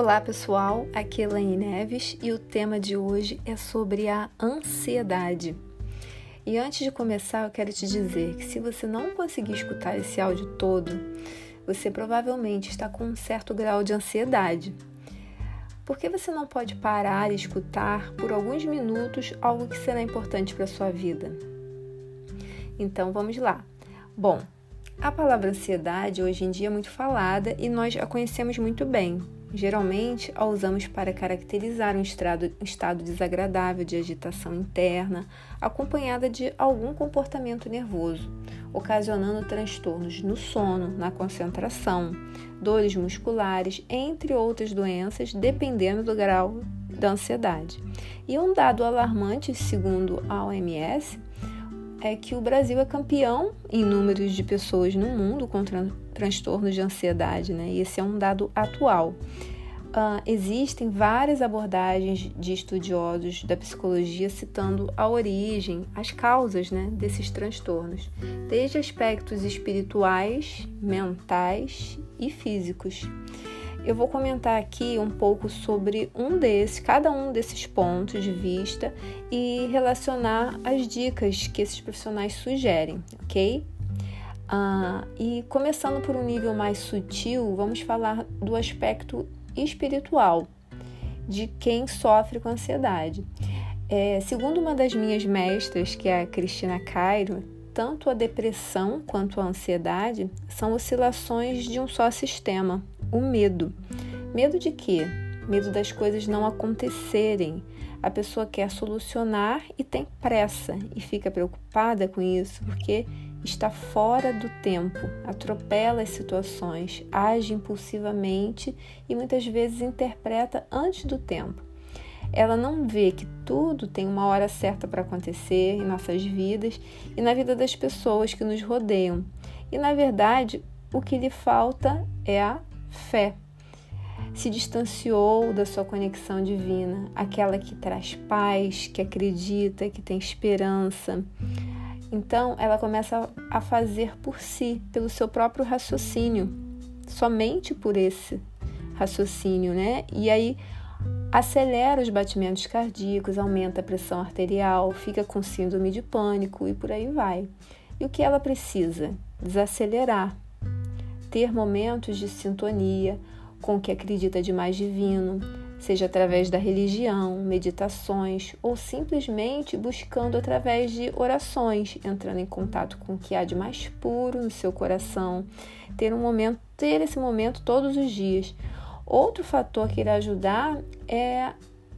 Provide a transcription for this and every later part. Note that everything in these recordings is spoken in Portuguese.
Olá pessoal, aqui é Elaine Neves e o tema de hoje é sobre a ansiedade. E antes de começar, eu quero te dizer que se você não conseguir escutar esse áudio todo, você provavelmente está com um certo grau de ansiedade. Por que você não pode parar e escutar por alguns minutos algo que será importante para a sua vida? Então vamos lá. Bom, a palavra ansiedade hoje em dia é muito falada e nós a conhecemos muito bem. Geralmente a usamos para caracterizar um estado, desagradável de agitação interna, acompanhada de algum comportamento nervoso, ocasionando transtornos no sono, na concentração, dores musculares, entre outras doenças, dependendo do grau da ansiedade. E um dado alarmante, segundo a OMS, é que o Brasil é campeão em números de pessoas no mundo com tran transtornos de ansiedade, né? E esse é um dado atual. Uh, existem várias abordagens de estudiosos da psicologia citando a origem, as causas né, desses transtornos, desde aspectos espirituais, mentais e físicos. Eu vou comentar aqui um pouco sobre um desses, cada um desses pontos de vista e relacionar as dicas que esses profissionais sugerem, ok? Ah, e começando por um nível mais sutil, vamos falar do aspecto espiritual de quem sofre com ansiedade. É, segundo uma das minhas mestras, que é a Cristina Cairo, tanto a depressão quanto a ansiedade são oscilações de um só sistema, o medo. Medo de quê? Medo das coisas não acontecerem. A pessoa quer solucionar e tem pressa e fica preocupada com isso porque está fora do tempo, atropela as situações, age impulsivamente e muitas vezes interpreta antes do tempo. Ela não vê que tudo tem uma hora certa para acontecer em nossas vidas e na vida das pessoas que nos rodeiam. E na verdade, o que lhe falta é a fé. Se distanciou da sua conexão divina, aquela que traz paz, que acredita, que tem esperança. Então, ela começa a fazer por si, pelo seu próprio raciocínio, somente por esse raciocínio, né? E aí acelera os batimentos cardíacos, aumenta a pressão arterial, fica com síndrome de pânico e por aí vai. E o que ela precisa? Desacelerar, ter momentos de sintonia com o que acredita de mais divino, seja através da religião, meditações ou simplesmente buscando através de orações, entrando em contato com o que há de mais puro no seu coração, ter um momento, ter esse momento todos os dias, Outro fator que irá ajudar é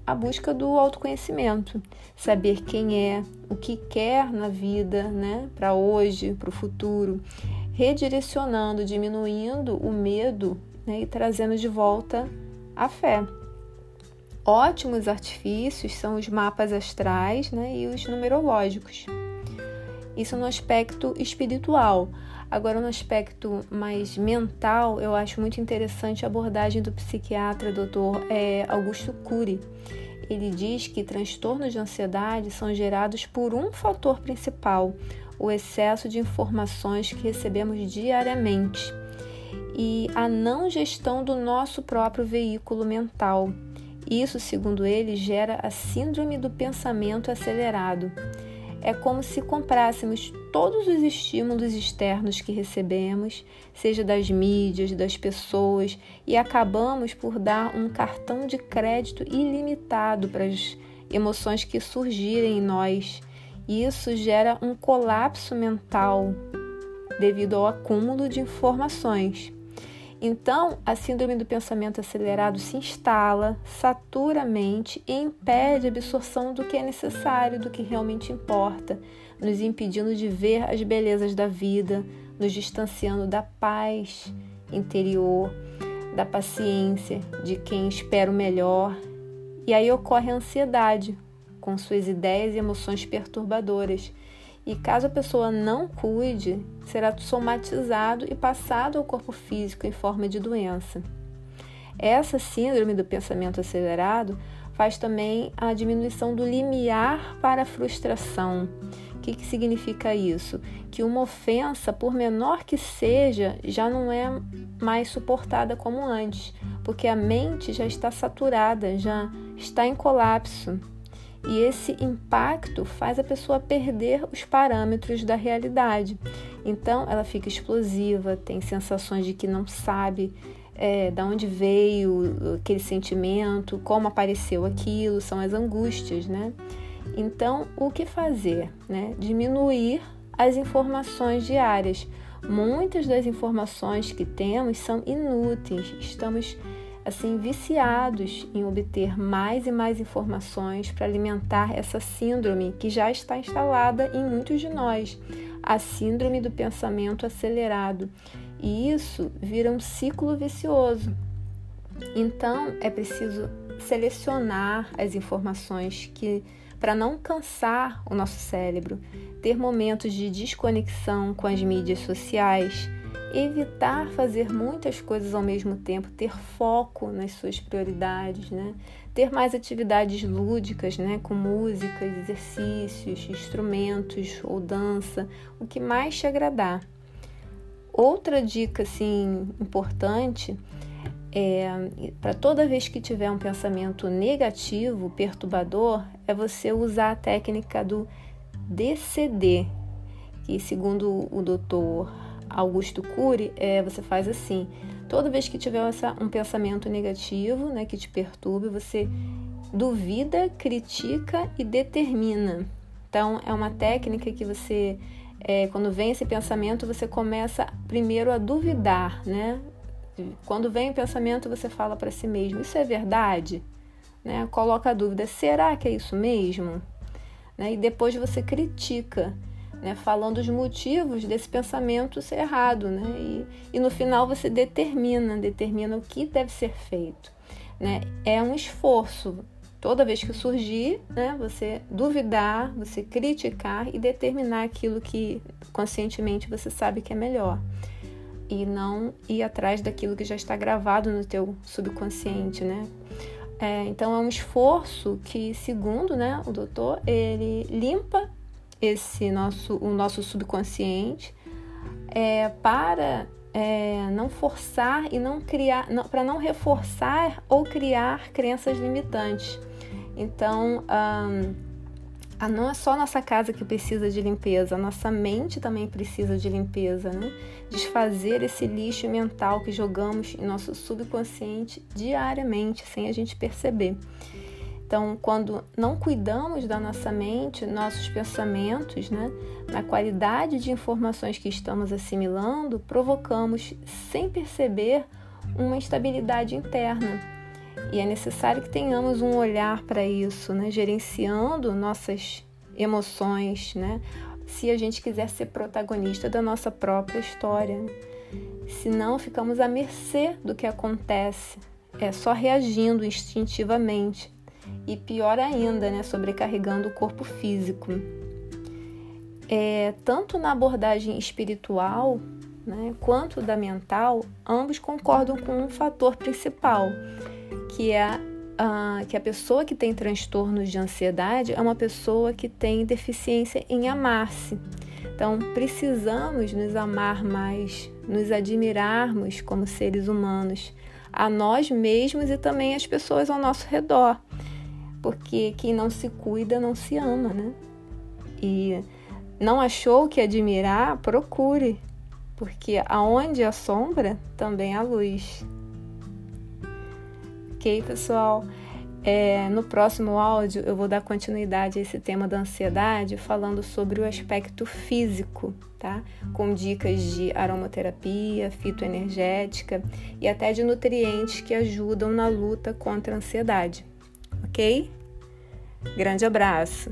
a busca do autoconhecimento, saber quem é, o que quer na vida, né, para hoje, para o futuro, redirecionando, diminuindo o medo né, e trazendo de volta a fé. Ótimos artifícios são os mapas astrais né, e os numerológicos. Isso no aspecto espiritual. Agora, no aspecto mais mental, eu acho muito interessante a abordagem do psiquiatra Dr. É, Augusto Cury. Ele diz que transtornos de ansiedade são gerados por um fator principal, o excesso de informações que recebemos diariamente e a não gestão do nosso próprio veículo mental. Isso, segundo ele, gera a síndrome do pensamento acelerado é como se comprássemos todos os estímulos externos que recebemos, seja das mídias, das pessoas, e acabamos por dar um cartão de crédito ilimitado para as emoções que surgirem em nós. Isso gera um colapso mental devido ao acúmulo de informações. Então, a síndrome do pensamento acelerado se instala, satura a mente e impede a absorção do que é necessário, do que realmente importa, nos impedindo de ver as belezas da vida, nos distanciando da paz interior, da paciência, de quem espera o melhor. E aí ocorre a ansiedade, com suas ideias e emoções perturbadoras e caso a pessoa não cuide, será somatizado e passado ao corpo físico em forma de doença. Essa síndrome do pensamento acelerado faz também a diminuição do limiar para a frustração. O que, que significa isso? Que uma ofensa, por menor que seja, já não é mais suportada como antes, porque a mente já está saturada, já está em colapso. E esse impacto faz a pessoa perder os parâmetros da realidade. Então, ela fica explosiva, tem sensações de que não sabe é, da onde veio aquele sentimento, como apareceu aquilo, são as angústias, né? Então, o que fazer? Né? Diminuir as informações diárias. Muitas das informações que temos são inúteis. Estamos assim viciados em obter mais e mais informações para alimentar essa síndrome que já está instalada em muitos de nós, a síndrome do pensamento acelerado. E isso vira um ciclo vicioso. Então, é preciso selecionar as informações que para não cansar o nosso cérebro, ter momentos de desconexão com as mídias sociais, evitar fazer muitas coisas ao mesmo tempo, ter foco nas suas prioridades, né? Ter mais atividades lúdicas, né, com músicas, exercícios, instrumentos ou dança, o que mais te agradar. Outra dica assim importante é, para toda vez que tiver um pensamento negativo, perturbador, é você usar a técnica do DCD, que segundo o doutor Augusto Cury, é, você faz assim: toda vez que tiver essa, um pensamento negativo, né, que te perturbe, você duvida, critica e determina. Então, é uma técnica que você, é, quando vem esse pensamento, você começa primeiro a duvidar, né? Quando vem o pensamento, você fala para si mesmo: Isso é verdade? Né? Coloca a dúvida: será que é isso mesmo? Né? E depois você critica, né? falando os motivos desse pensamento ser errado. Né? E, e no final você determina, determina o que deve ser feito. Né? É um esforço. Toda vez que surgir, né, você duvidar, você criticar e determinar aquilo que conscientemente você sabe que é melhor e não ir atrás daquilo que já está gravado no teu subconsciente, né? É, então é um esforço que, segundo né, o doutor, ele limpa esse nosso, o nosso subconsciente é, para é, não forçar e não criar, para não reforçar ou criar crenças limitantes. Então, um, ah, não é só nossa casa que precisa de limpeza, a nossa mente também precisa de limpeza, né? Desfazer esse lixo mental que jogamos em nosso subconsciente diariamente, sem a gente perceber. Então, quando não cuidamos da nossa mente, nossos pensamentos, né, na qualidade de informações que estamos assimilando, provocamos, sem perceber, uma instabilidade interna e é necessário que tenhamos um olhar para isso, né? gerenciando nossas emoções, né? se a gente quiser ser protagonista da nossa própria história. Senão, ficamos à mercê do que acontece, é só reagindo instintivamente. E pior ainda, né? sobrecarregando o corpo físico. É, tanto na abordagem espiritual né, quanto da mental, ambos concordam com um fator principal, que é a, que a pessoa que tem transtornos de ansiedade é uma pessoa que tem deficiência em amar-se. Então, precisamos nos amar mais, nos admirarmos como seres humanos, a nós mesmos e também as pessoas ao nosso redor. Porque quem não se cuida não se ama, né? E não achou o que admirar, procure, porque aonde há sombra também há luz. Ok, pessoal? É, no próximo áudio eu vou dar continuidade a esse tema da ansiedade, falando sobre o aspecto físico, tá? Com dicas de aromaterapia, fitoenergética e até de nutrientes que ajudam na luta contra a ansiedade, ok? Grande abraço!